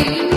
You.